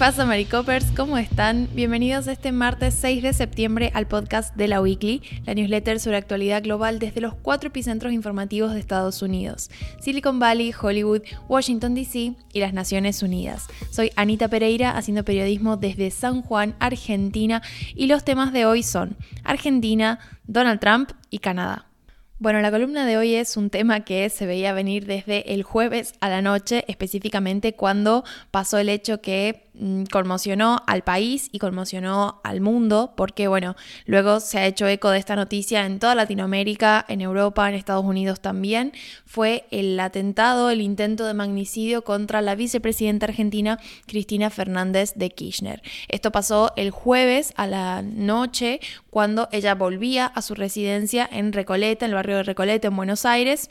pasa, Maricopers? ¿Cómo están? Bienvenidos este martes 6 de septiembre al podcast de la Weekly, la newsletter sobre actualidad global desde los cuatro epicentros informativos de Estados Unidos: Silicon Valley, Hollywood, Washington DC y las Naciones Unidas. Soy Anita Pereira, haciendo periodismo desde San Juan, Argentina, y los temas de hoy son Argentina, Donald Trump y Canadá. Bueno, la columna de hoy es un tema que se veía venir desde el jueves a la noche, específicamente cuando pasó el hecho que conmocionó al país y conmocionó al mundo, porque bueno, luego se ha hecho eco de esta noticia en toda Latinoamérica, en Europa, en Estados Unidos también, fue el atentado, el intento de magnicidio contra la vicepresidenta argentina Cristina Fernández de Kirchner. Esto pasó el jueves a la noche cuando ella volvía a su residencia en Recoleta, en el barrio de Recoleta, en Buenos Aires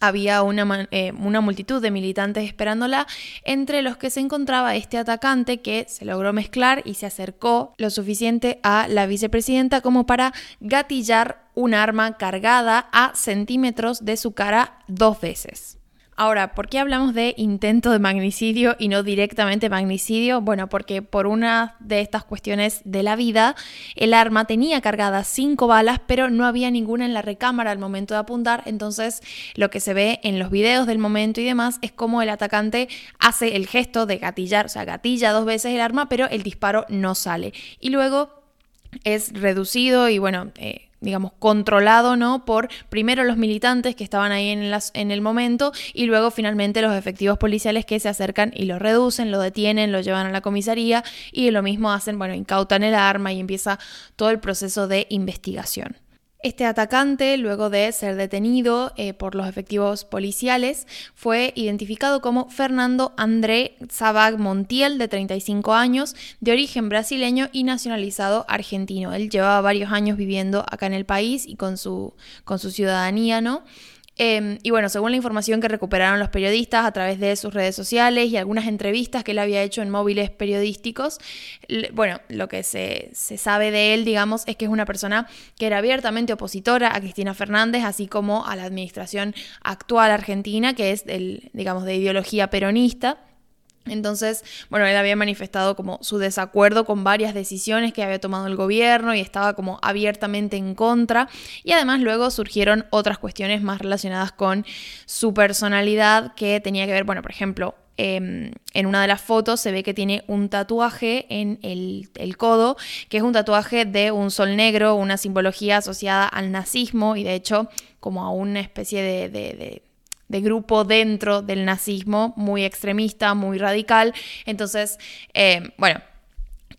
había una, eh, una, multitud de militantes esperándola, entre los que se encontraba este atacante que se logró mezclar y se acercó lo suficiente a la vicepresidenta como para gatillar un arma cargada a centímetros de su cara dos veces. Ahora, ¿por qué hablamos de intento de magnicidio y no directamente magnicidio? Bueno, porque por una de estas cuestiones de la vida, el arma tenía cargadas cinco balas, pero no había ninguna en la recámara al momento de apuntar. Entonces, lo que se ve en los videos del momento y demás es como el atacante hace el gesto de gatillar, o sea, gatilla dos veces el arma, pero el disparo no sale. Y luego es reducido y bueno, eh, digamos, controlado, ¿no? Por primero los militantes que estaban ahí en, las, en el momento y luego finalmente los efectivos policiales que se acercan y lo reducen, lo detienen, lo llevan a la comisaría y lo mismo hacen, bueno, incautan el arma y empieza todo el proceso de investigación. Este atacante, luego de ser detenido eh, por los efectivos policiales, fue identificado como Fernando André Zabag Montiel, de 35 años, de origen brasileño y nacionalizado argentino. Él llevaba varios años viviendo acá en el país y con su, con su ciudadanía, ¿no? Em, y bueno, según la información que recuperaron los periodistas a través de sus redes sociales y algunas entrevistas que él había hecho en móviles periodísticos, bueno, lo que se, se, sabe de él, digamos, es que es una persona que era abiertamente opositora a Cristina Fernández, así como a la administración actual argentina, que es, el, digamos, de ideología peronista. Entonces, bueno, él había manifestado como su desacuerdo con varias decisiones que había tomado el gobierno y estaba como abiertamente en contra. Y además luego surgieron otras cuestiones más relacionadas con su personalidad que tenía que ver, bueno, por ejemplo, em, en una de las fotos se ve que tiene un tatuaje en el, codo, que es un tatuaje de un sol negro, una simbología asociada al nazismo y de hecho como a una especie de de grupo dentro del nazismo, muy extremista, muy radical. Entonces, eh, bueno,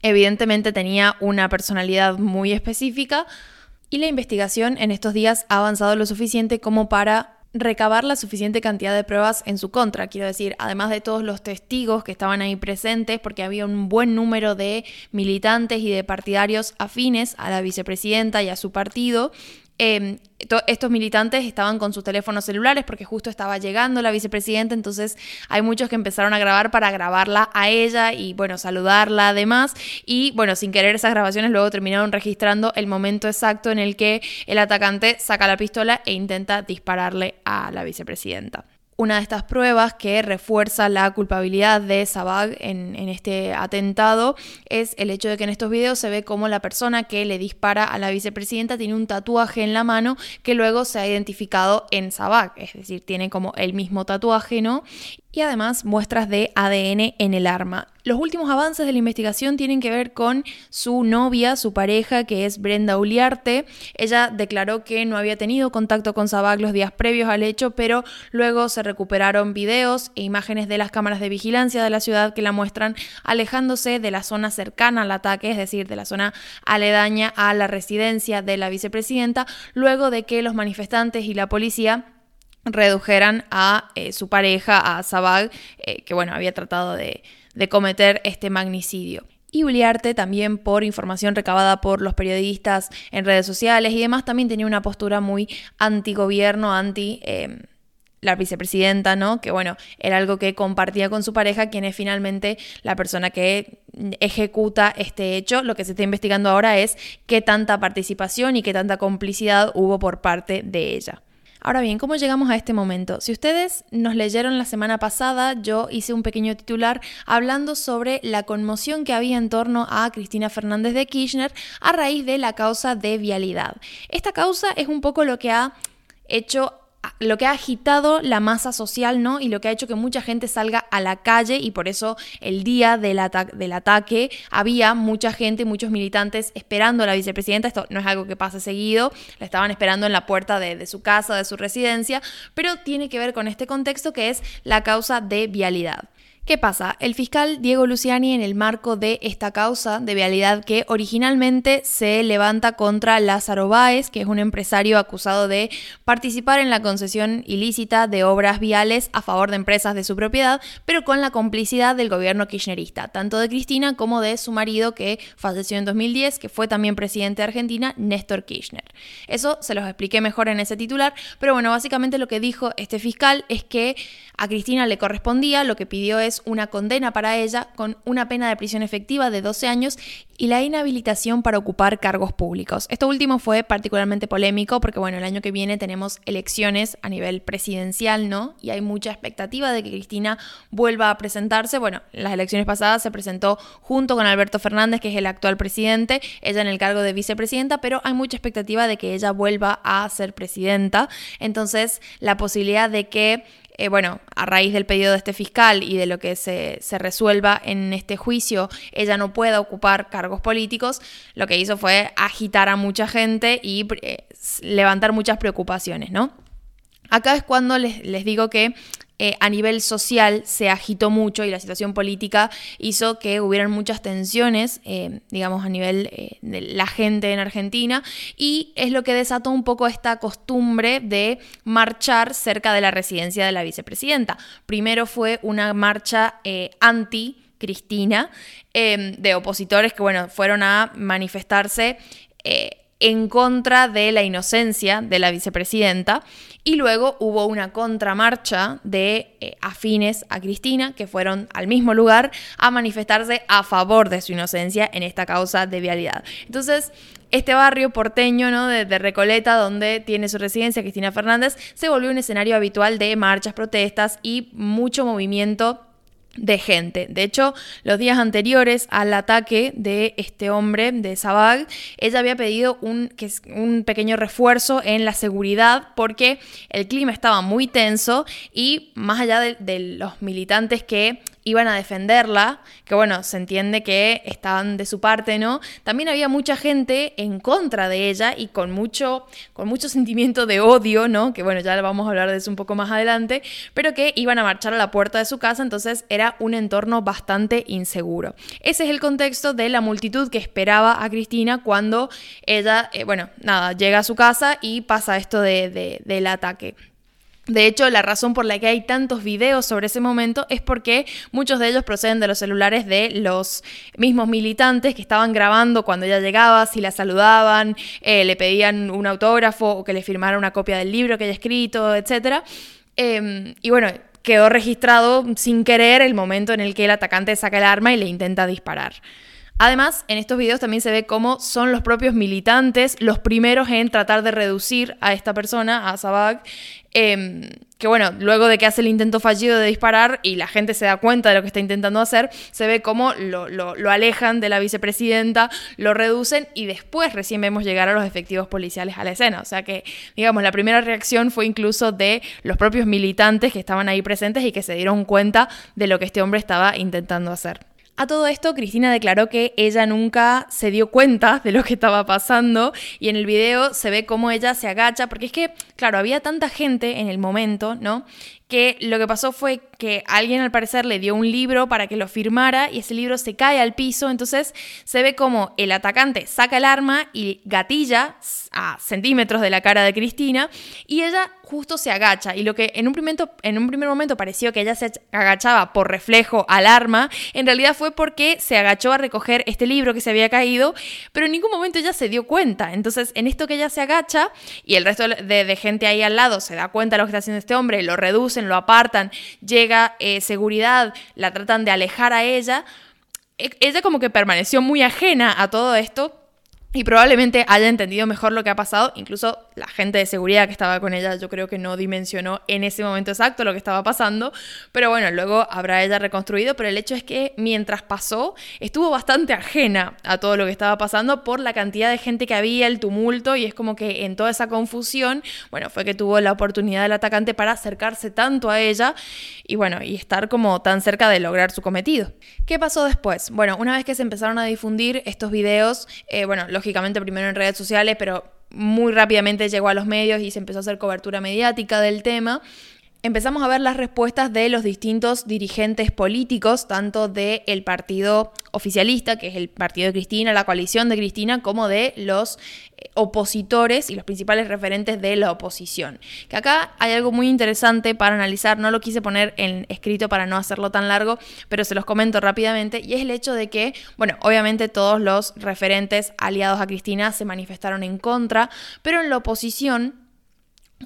evidentemente tenía una personalidad muy específica y la investigación en estos días ha avanzado lo suficiente como para recabar la suficiente cantidad de pruebas en su contra. Quiero decir, además de todos los testigos que estaban ahí presentes, porque había un buen número de militantes y de partidarios afines a la vicepresidenta y a su partido, Em, estos militantes estaban con sus teléfonos celulares porque justo estaba llegando la vicepresidenta, entonces hay muchos que empezaron a grabar para grabarla a ella y bueno, saludarla además. Y bueno, sin querer esas grabaciones luego terminaron registrando el momento exacto en el que el atacante saca la pistola e intenta dispararle a la vicepresidenta. Una de estas pruebas que refuerza la culpabilidad de Sabag en, este atentado es el hecho de que en estos videos se ve como la persona que le dispara a la vicepresidenta tiene un tatuaje en la mano que luego se ha identificado en Sabag, es decir, tiene como el mismo tatuaje, ¿no? Y además muestras de ADN en el arma. Los últimos avances de la investigación tienen que ver con su novia, su pareja, que es Brenda Uliarte. Ella declaró que no había tenido contacto con Sabag los días previos al hecho, pero luego se recuperaron videos e imágenes de las cámaras de vigilancia de la ciudad que la muestran alejándose de la zona cercana al ataque, es decir, de la zona aledaña a la residencia de la vicepresidenta, luego de que los manifestantes y la policía redujeran a eh, su pareja, a Sabag, eh, que bueno, había tratado de, cometer este magnicidio. Y Uliarte también por información recabada por los periodistas en redes sociales y demás, también tenía una postura muy anti-gobierno, anti... Em, la vicepresidenta, ¿no? Que bueno, era algo que compartía con su pareja, quien es finalmente la persona que ejecuta este hecho. Lo que se está investigando ahora es qué tanta participación y qué tanta complicidad hubo por parte de ella. Ahora bien, ¿cómo llegamos a este momento? Si ustedes nos leyeron la semana pasada, yo hice un pequeño titular hablando sobre la conmoción que había en torno a Cristina Fernández de Kirchner a raíz de la causa de vialidad. Esta causa es un poco lo que ha hecho lo que ha agitado la masa social, ¿no? Y lo que ha hecho que mucha gente salga a la calle y por eso el día del, del ataque había mucha gente, muchos militantes esperando a la vicepresidenta. Esto no es algo que pase seguido, la estaban esperando en la puerta de, de su casa, de su residencia, pero tiene que ver con este contexto que es la causa de vialidad. ¿Qué pasa? El fiscal Diego Luciani, en el marco de esta causa de vialidad que originalmente se levanta contra Lázaro Báez, que es un empresario acusado de participar en la concesión ilícita de obras viales a favor de empresas de su propiedad, pero con la complicidad del gobierno kirchnerista, tanto de Cristina como de su marido que falleció en 2010, que fue también presidente de Argentina, Néstor Kirchner. Eso se los expliqué mejor en ese titular, pero bueno, básicamente lo que dijo este fiscal es que a Cristina le correspondía, lo que pidió es una condena para ella con una pena de prisión efectiva de 12 años y la inhabilitación para ocupar cargos públicos. Esto último fue particularmente polémico porque, bueno, el año que viene tenemos elecciones a nivel presidencial, ¿no? Y hay mucha expectativa de que Cristina vuelva a presentarse. Bueno, en las elecciones pasadas se presentó junto con Alberto Fernández, que es el actual presidente, ella en el cargo de vicepresidenta, pero hay mucha expectativa de que ella vuelva a ser presidenta. Entonces, la posibilidad de que eh, bueno, a raíz del pedido de este fiscal y de lo que se, resuelva en este juicio, ella no pueda ocupar cargos políticos, lo que hizo fue agitar a mucha gente y eh, levantar muchas preocupaciones, ¿no? Acá es cuando les, les digo que eh, a nivel social se agitó mucho y la situación política hizo que hubieran muchas tensiones, eh, digamos, a nivel eh, de la gente en Argentina y es lo que desató un poco esta costumbre de marchar cerca de la residencia de la vicepresidenta. Primero fue una marcha anti Cristina de opositores que, bueno, fueron a manifestarse en contra de la inocencia de la vicepresidenta y luego hubo una contramarcha de eh, afines a Cristina que fueron al mismo lugar a manifestarse a favor de su inocencia en esta causa de vialidad. Entonces, este barrio porteño ¿no? de, de, Recoleta, donde tiene su residencia Cristina Fernández, se volvió un escenario habitual de marchas, protestas y mucho movimiento de gente. De hecho, los días anteriores al ataque de este hombre, de Sabag, ella había pedido un, un pequeño refuerzo en la seguridad porque el clima estaba muy tenso y más allá de los militantes que iban a defenderla, que bueno, se entiende que estaban de su parte, ¿no? También había mucha gente en contra de ella y con mucho, con mucho sentimiento de odio, ¿no? Que bueno, ya vamos a hablar de eso un poco más adelante, pero que iban a marchar a la puerta de su casa, entonces era un entorno bastante inseguro. Ese es el contexto de la multitud que esperaba a Cristina cuando ella, eh, bueno, nada, llega a su casa y pasa esto de, del ataque. De hecho, la razón por la que hay tantos videos sobre ese momento es porque muchos de ellos proceden de los celulares de los mismos militantes que estaban grabando cuando ella llegaba, si la saludaban, eh, le pedían un autógrafo o que le firmara una copia del libro que haya escrito, etc. Em, y bueno, quedó registrado sin querer el momento en el que el atacante saca el arma y le intenta disparar. Además, en estos videos también se ve cómo son los propios militantes los primeros en tratar de reducir a esta persona, a Sabag, em, que bueno, luego de que hace el intento fallido de disparar y la gente se da cuenta de lo que está intentando hacer, se ve cómo lo, lo, alejan de la vicepresidenta, lo reducen y después recién vemos llegar a los efectivos policiales a la escena. O sea que, digamos, la primera reacción fue incluso de los propios militantes que estaban ahí presentes y que se dieron cuenta de lo que este hombre estaba intentando hacer. A todo esto, Cristina declaró que ella nunca se dio cuenta de lo que estaba pasando y en el video se ve cómo ella se agacha, porque es que, claro, había tanta gente en el momento, ¿no? Que lo que pasó fue que alguien al parecer le dio un libro para que lo firmara y ese libro se cae al piso, entonces se ve como el atacante saca el arma y gatilla a centímetros de la cara de Cristina y ella justo se agacha. Y lo que en un, primer, en un primer momento pareció que ella se agachaba por reflejo al arma, en realidad fue porque se agachó a recoger este libro que se había caído, pero en ningún momento ella se dio cuenta, entonces en esto que ella se agacha y el resto de, de gente ahí al lado se da cuenta de lo que está haciendo este hombre, lo reduce lo apartan, llega eh, seguridad, la tratan de alejar a ella. E, ella como que permaneció muy ajena a todo esto y probablemente haya entendido mejor lo que ha pasado. Incluso la gente de seguridad que estaba con ella, yo creo que no dimensionó en ese momento exacto lo que estaba pasando. Pero bueno, luego habrá ella reconstruido. Pero el hecho es que mientras pasó, estuvo bastante ajena a todo lo que estaba pasando por la cantidad de gente que había, el tumulto. Y es como que en toda esa confusión, bueno, fue que tuvo la oportunidad del atacante para acercarse tanto a ella y bueno, y estar como tan cerca de lograr su cometido. ¿Qué pasó después? Bueno, una vez que se empezaron a difundir estos videos, eh, bueno, los lógicamente primero en redes sociales, pero muy rápidamente llegó a los medios y se empezó a hacer cobertura mediática del tema empezamos a ver las respuestas de los distintos dirigentes políticos, tanto del partido oficialista, que es el partido de Cristina, la coalición de Cristina, como de los eh, opositores y los principales referentes de la oposición. Que acá hay algo muy interesante para analizar, no lo quise poner en escrito para no hacerlo tan largo, pero se los comento rápidamente, y es el hecho de que, bueno, obviamente todos los referentes aliados a Cristina se manifestaron en contra, pero en la oposición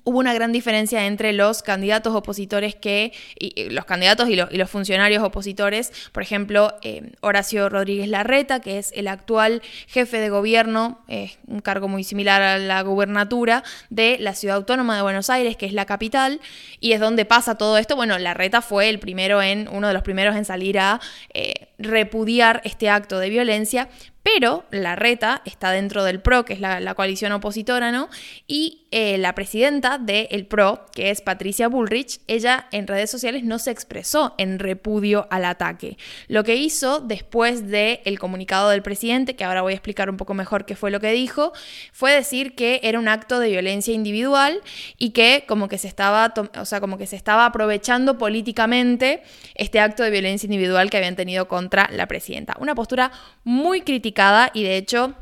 hubo una gran diferencia entre los candidatos opositores que, y, los candidatos y, los funcionarios opositores, por ejemplo, eh, Horacio Rodríguez Larreta, que es el actual jefe de gobierno, es un cargo muy similar a la gubernatura de la ciudad autónoma de Buenos Aires, que es la capital, y es donde pasa todo esto. Bueno, Larreta fue el primero en, uno de los primeros en salir a eh, repudiar este acto de violencia, pero la reta está dentro del PRO, que es la, coalición opositora, ¿no? Y eh, la presidenta del PRO, que es Patricia Bullrich, ella en redes sociales no se expresó en repudio al ataque. Lo que hizo después del comunicado del presidente, que ahora voy a explicar un poco mejor qué fue lo que dijo, fue decir que era un acto de violencia individual y que como que se estaba, o sea, como que se estaba aprovechando políticamente este acto de violencia individual que habían tenido contra la presidenta. Una postura muy crítica y de hecho,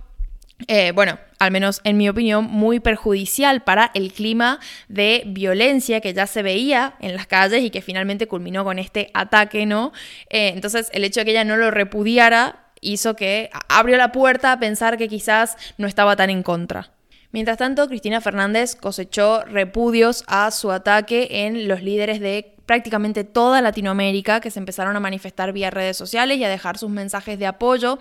eh, bueno, al menos en mi opinión, muy perjudicial para el clima de violencia que ya se veía en las calles y que finalmente culminó con este ataque, ¿no? Eh, entonces, el hecho de que ella no lo repudiara hizo que abrió la puerta a pensar que quizás no estaba tan en contra. Mientras tanto, Cristina Fernández cosechó repudios a su ataque en los líderes de prácticamente toda Latinoamérica que se empezaron a manifestar vía redes sociales y a dejar sus mensajes de apoyo.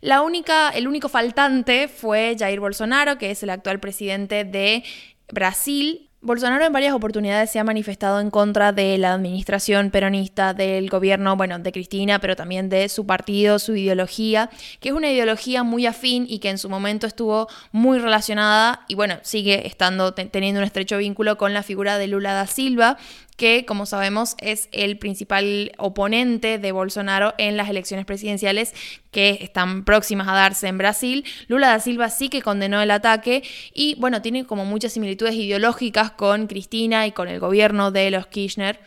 La única, el único faltante fue Jair Bolsonaro, que es el actual presidente de Brasil, Bolsonaro en varias oportunidades se ha manifestado en contra de la administración peronista, del gobierno, bueno, de Cristina, pero también de su partido, su ideología, que es una ideología muy afín y que en su momento estuvo muy relacionada y bueno, sigue estando teniendo un estrecho vínculo con la figura de Lula da Silva, que como sabemos es el principal oponente de Bolsonaro en las elecciones presidenciales que están próximas a darse en Brasil. Lula da Silva sí que condenó el ataque y bueno, tiene como muchas similitudes ideológicas con Cristina y con el gobierno de los Kirchner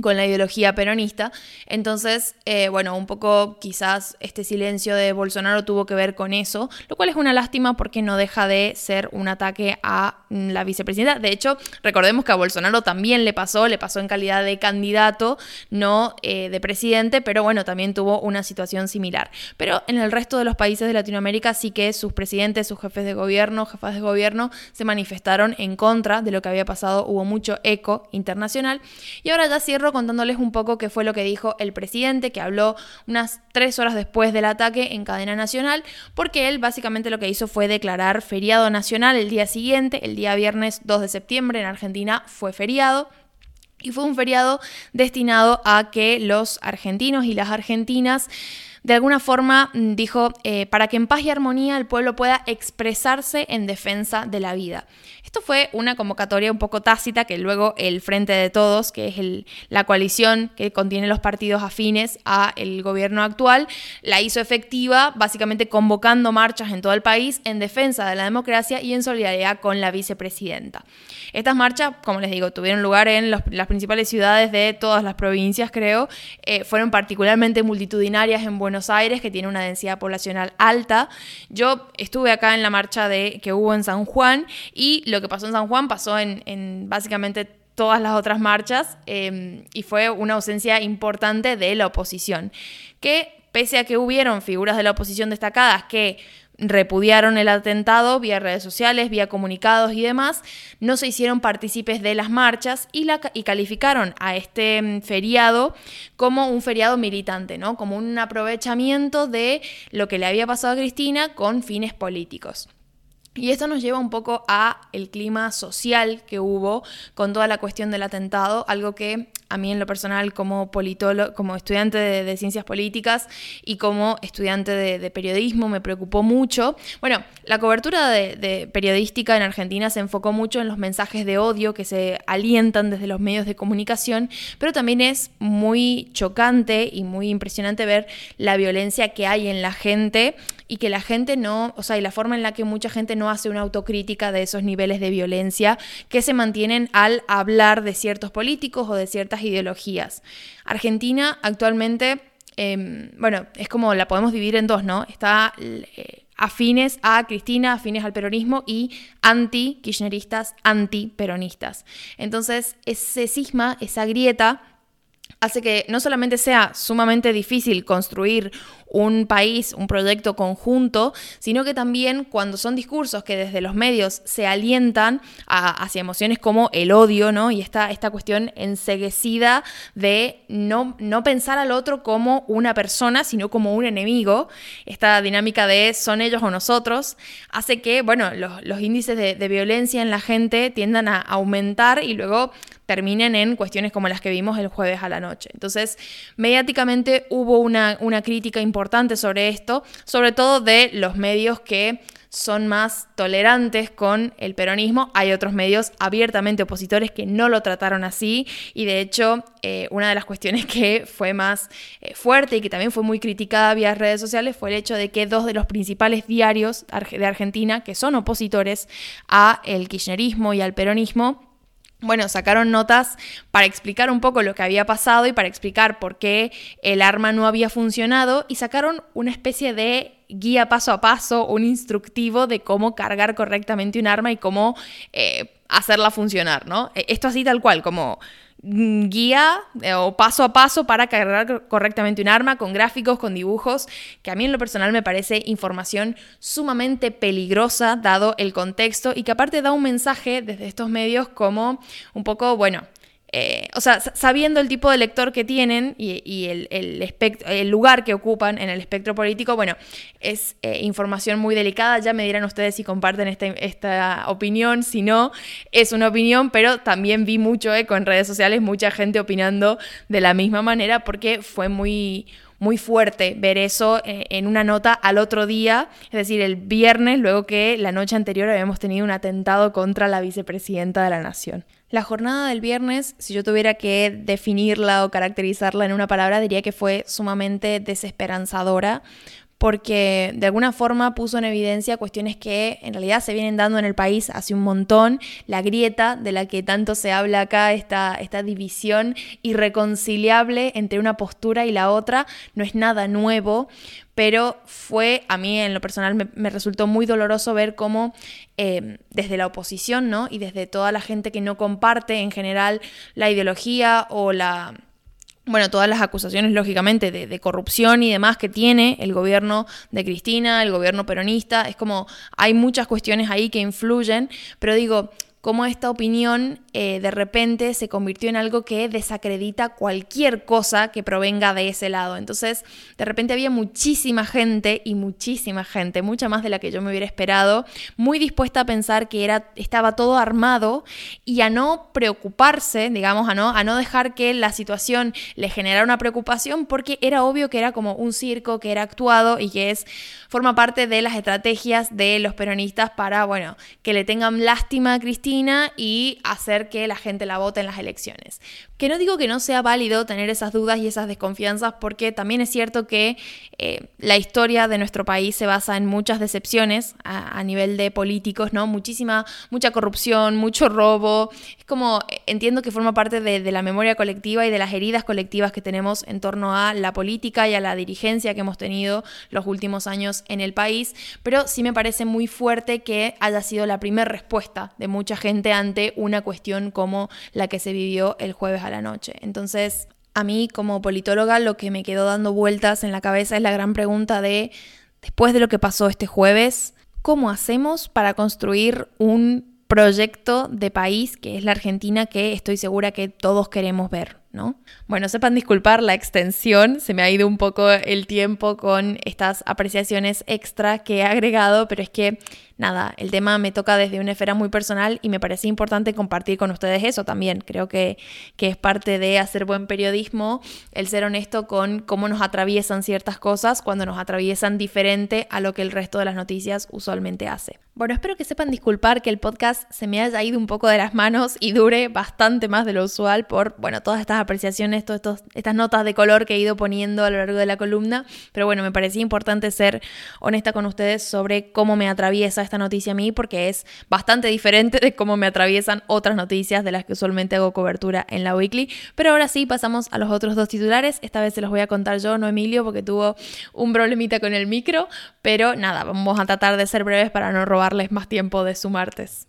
con la ideología peronista. Entonces, eh, bueno, un poco quizás este silencio de Bolsonaro tuvo que ver con eso, lo cual es una lástima porque no deja de ser un ataque a mm, la vicepresidenta. De hecho, recordemos que a Bolsonaro también le pasó, le pasó en calidad de candidato, no eh, de presidente, pero bueno, también tuvo una situación similar. Pero en el resto de los países de Latinoamérica sí que sus presidentes, sus jefes de gobierno, jefas de gobierno se manifestaron en contra de lo que había pasado, hubo mucho eco internacional. Y ahora ya cierro contándoles un poco qué fue lo que dijo el presidente, que habló unas tres horas después del ataque en cadena nacional, porque él básicamente lo que hizo fue declarar feriado nacional el día siguiente, el día viernes 2 de septiembre en Argentina fue feriado. Y fue un feriado destinado a que los argentinos y las argentinas de alguna forma mm, dijo, eh, para que en paz y armonía el pueblo pueda expresarse en defensa de la vida. Esto fue una convocatoria un poco tácita que luego el Frente de Todos, que es la coalición que contiene los partidos afines a el gobierno actual, la hizo efectiva básicamente convocando marchas en todo el país en defensa de la democracia y en solidaridad con la vicepresidenta. Estas marchas, como les digo, tuvieron lugar en las principales ciudades de todas las provincias, creo, eh, fueron particularmente multitudinarias en Buenos Aires, que tiene una densidad poblacional alta. Yo estuve acá en la marcha de, que hubo en San Juan y lo que pasó en San Juan pasó en, básicamente todas las otras marchas em, y fue una ausencia importante de la oposición, que pese a que hubieron figuras de la oposición destacadas que repudiaron el atentado vía redes sociales, vía comunicados y demás, no se hicieron partícipes de las marchas y, la, y calificaron a este mm, feriado como un feriado militante, ¿no? como un aprovechamiento de lo que le había pasado a Cristina con fines políticos. Y esto nos lleva un poco a el clima social que hubo con toda la cuestión del atentado, algo que a mí en lo personal como politólogo, como estudiante de, ciencias políticas y como estudiante de, periodismo me preocupó mucho. Bueno, la cobertura de, periodística en Argentina se enfocó mucho en los mensajes de odio que se alientan desde los medios de comunicación, pero también es muy chocante y muy impresionante ver la violencia que hay en la gente y que la gente no, o sea, y la forma en la que mucha gente no hace una autocrítica de esos niveles de violencia que se mantienen al hablar de ciertos políticos o de ciertas ideologías. Argentina actualmente, em, bueno, es como la podemos dividir en dos, ¿no? Está eh, afines a Cristina, afines al peronismo y anti-kirchneristas, anti-peronistas. Entonces, ese cisma, esa grieta, hace que no solamente sea sumamente difícil construir un país, un proyecto conjunto, sino que también cuando son discursos que desde los medios se alientan hacia emociones como el odio, ¿no? Y esta, esta cuestión enseguecida de no, no pensar al otro como una persona, sino como un enemigo, esta dinámica de son ellos o nosotros, hace que, bueno, los, índices de, de violencia en la gente tiendan a aumentar y luego terminen en cuestiones como las que vimos el jueves a la noche. Entonces, mediáticamente hubo una, una crítica importante sobre esto, sobre todo de los medios que son más tolerantes con el peronismo. Hay otros medios abiertamente opositores que no lo trataron así y de hecho eh, una de las cuestiones que fue más eh, fuerte y que también fue muy criticada vía redes sociales fue el hecho de que dos de los principales diarios de Argentina que son opositores a el kirchnerismo y al peronismo bueno, sacaron notas para explicar un poco lo que había pasado y para explicar por qué el arma no había funcionado y sacaron una especie de guía paso a paso, un instructivo de cómo cargar correctamente un arma y cómo eh, hacerla funcionar, ¿no? E, esto así tal cual, como guía eh, o paso a paso para cargar correctamente un arma, con gráficos, con dibujos, que a mí en lo personal me parece información sumamente peligrosa dado el contexto y que aparte da un mensaje desde estos medios como un poco, bueno, eh, o sea, sabiendo el tipo de lector que tienen y, el, el, lugar que ocupan en el espectro político, bueno, es eh, información muy delicada. Ya me dirán ustedes si comparten esta, opinión, si no, es una opinión, pero también vi mucho eco en redes sociales, mucha gente opinando de la misma manera porque fue muy muy fuerte ver eso eh, en una nota al otro día, es decir, el viernes, luego que la noche anterior habíamos tenido un atentado contra la vicepresidenta de la Nación. La jornada del viernes, si yo tuviera que definirla o caracterizarla en una palabra, diría que fue sumamente desesperanzadora porque de alguna forma puso en evidencia cuestiones que en realidad se vienen dando en el país hace un montón, la grieta de la que tanto se habla acá, esta, esta división irreconciliable entre una postura y la otra, no es nada nuevo, pero fue, a mí en lo personal me, resultó muy doloroso ver cómo eh, desde la oposición, ¿no? Y desde toda la gente que no comparte en general la ideología o la bueno, todas las acusaciones, lógicamente, de, corrupción y demás que tiene el gobierno de Cristina, el gobierno peronista. Es como, hay muchas cuestiones ahí que influyen, pero digo, cómo esta opinión eh, de repente se convirtió en algo que desacredita cualquier cosa que provenga de ese lado. Entonces, de repente había muchísima gente y muchísima gente, mucha más de la que yo me hubiera esperado, muy dispuesta a pensar que era, estaba todo armado y a no preocuparse, digamos, a no, a no dejar que la situación le generara una preocupación porque era obvio que era como un circo, que era actuado y que es, forma parte de las estrategias de los peronistas para, bueno, que le tengan lástima a Cristina y hacer que la gente la vote en las elecciones. Que no digo que no sea válido tener esas dudas y esas desconfianzas, porque también es cierto que eh, la historia de nuestro país se basa en muchas decepciones a, nivel de políticos, ¿no? Muchísima, mucha corrupción, mucho robo. Es como, entiendo que forma parte de, de la memoria colectiva y de las heridas colectivas que tenemos en torno a la política y a la dirigencia que hemos tenido los últimos años en el país, pero sí me parece muy fuerte que haya sido la primera respuesta de mucha gente ante una cuestión como la que se vivió el jueves la noche. Entonces, a mí como politóloga lo que me quedó dando vueltas en la cabeza es la gran pregunta de después de lo que pasó este jueves, ¿cómo hacemos para construir un proyecto de país que es la Argentina que estoy segura que todos queremos ver? ¿no? Bueno, sepan disculpar la extensión, se me ha ido un poco el tiempo con estas apreciaciones extra que he agregado, pero es que nada, el tema me toca desde una esfera muy personal y me parece importante compartir con ustedes eso también. Creo que, que es parte de hacer buen periodismo el ser honesto con cómo nos atraviesan ciertas cosas cuando nos atraviesan diferente a lo que el resto de las noticias usualmente hace. Bueno, espero que sepan disculpar que el podcast se me haya ido un poco de las manos y dure bastante más de lo usual por, bueno, todas estas apreciaciones, todas estas notas de color que he ido poniendo a lo largo de la columna. Pero bueno, me parecía importante ser honesta con ustedes sobre cómo me atraviesa esta noticia a mí porque es bastante diferente de cómo me atraviesan otras noticias de las que usualmente hago cobertura en la weekly. Pero ahora sí, pasamos a los otros dos titulares. Esta vez se los voy a contar yo, no Emilio, porque tuvo un problemita con el micro. Pero nada, vamos a tratar de ser breves para no robarles más tiempo de su martes.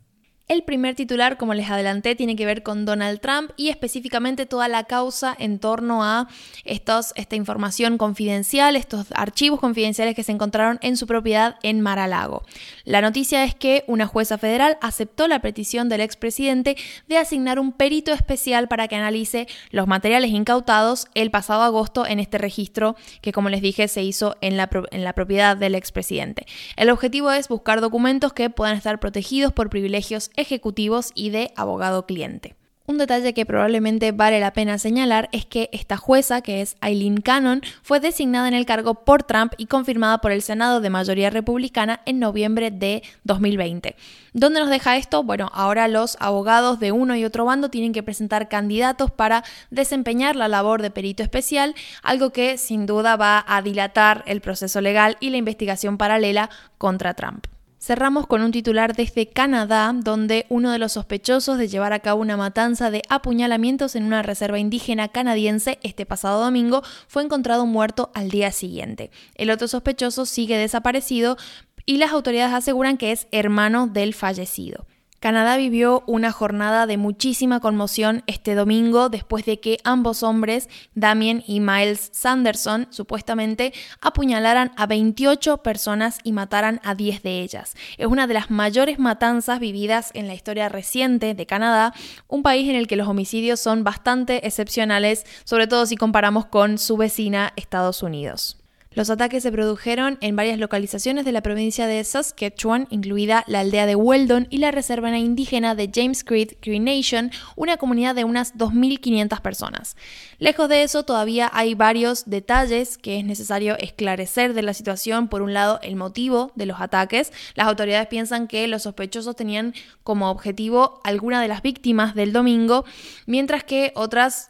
El primer titular, como les adelanté, tiene que ver con Donald Trump y específicamente toda la causa en torno a estos, esta información confidencial, estos archivos confidenciales que se encontraron en su propiedad en Mar-a-Lago. La noticia es que una jueza federal aceptó la petición del expresidente de asignar un perito especial para que analice los materiales incautados el pasado agosto en este registro que, como les dije, se hizo en la, en la propiedad del expresidente. El objetivo es buscar documentos que puedan estar protegidos por privilegios ejecutivos y de abogado cliente. Un detalle que probablemente vale la pena señalar es que esta jueza, que es Eileen Cannon, fue designada en el cargo por Trump y confirmada por el Senado de mayoría republicana en noviembre de 2020. ¿Dónde nos deja esto? Bueno, ahora los abogados de uno y otro bando tienen que presentar candidatos para desempeñar la labor de perito especial, algo que sin duda va a dilatar el proceso legal y la investigación paralela contra Trump. Cerramos con un titular desde Canadá, donde uno de los sospechosos de llevar a cabo una matanza de apuñalamientos en una reserva indígena canadiense este pasado domingo fue encontrado muerto al día siguiente. El otro sospechoso sigue desaparecido y las autoridades aseguran que es hermano del fallecido. Canadá vivió una jornada de muchísima conmoción este domingo después de que ambos hombres, Damien y Miles Sanderson, supuestamente apuñalaran a 28 personas y mataran a 10 de ellas. Es una de las mayores matanzas vividas en la historia reciente de Canadá, un país en el que los homicidios son bastante excepcionales, sobre todo si comparamos con su vecina Estados Unidos. Los ataques se produjeron en varias localizaciones de la provincia de Saskatchewan, incluida la aldea de Weldon y la reserva indígena de James Creek Cree Nation, una comunidad de unas 2.500 personas. Lejos de eso, todavía hay varios detalles que es necesario esclarecer de la situación. Por un lado, el motivo de los ataques. Las autoridades piensan que los sospechosos tenían como objetivo alguna de las víctimas del domingo, mientras que otras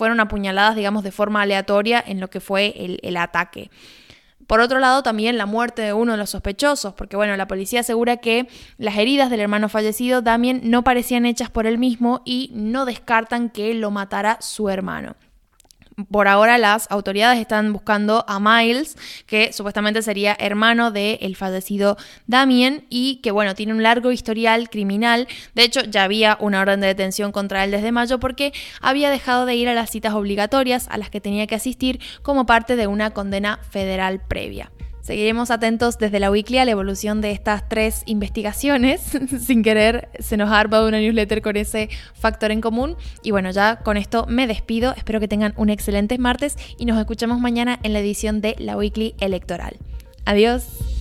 fueron apuñaladas, digamos, de forma aleatoria en lo que fue el, ataque. Por otro lado, también la muerte de uno de los sospechosos, porque bueno, la policía asegura que las heridas del hermano fallecido Damien no parecían hechas por él mismo y no descartan que lo matara su hermano por ahora las autoridades están buscando a Miles, que supuestamente sería hermano del fallecido Damien y que bueno, tiene un largo historial criminal. De hecho, ya había una orden de detención contra él desde mayo porque había dejado de ir a las citas obligatorias a las que tenía que asistir como parte de una condena federal previa. Seguiremos atentos desde la Weekly a la evolución de estas tres investigaciones. Sin querer, se nos ha armado una newsletter con ese factor en común. Y bueno, ya con esto me despido. Espero que tengan un excelente martes y nos escuchamos mañana en la edición de la Weekly Electoral. Adiós.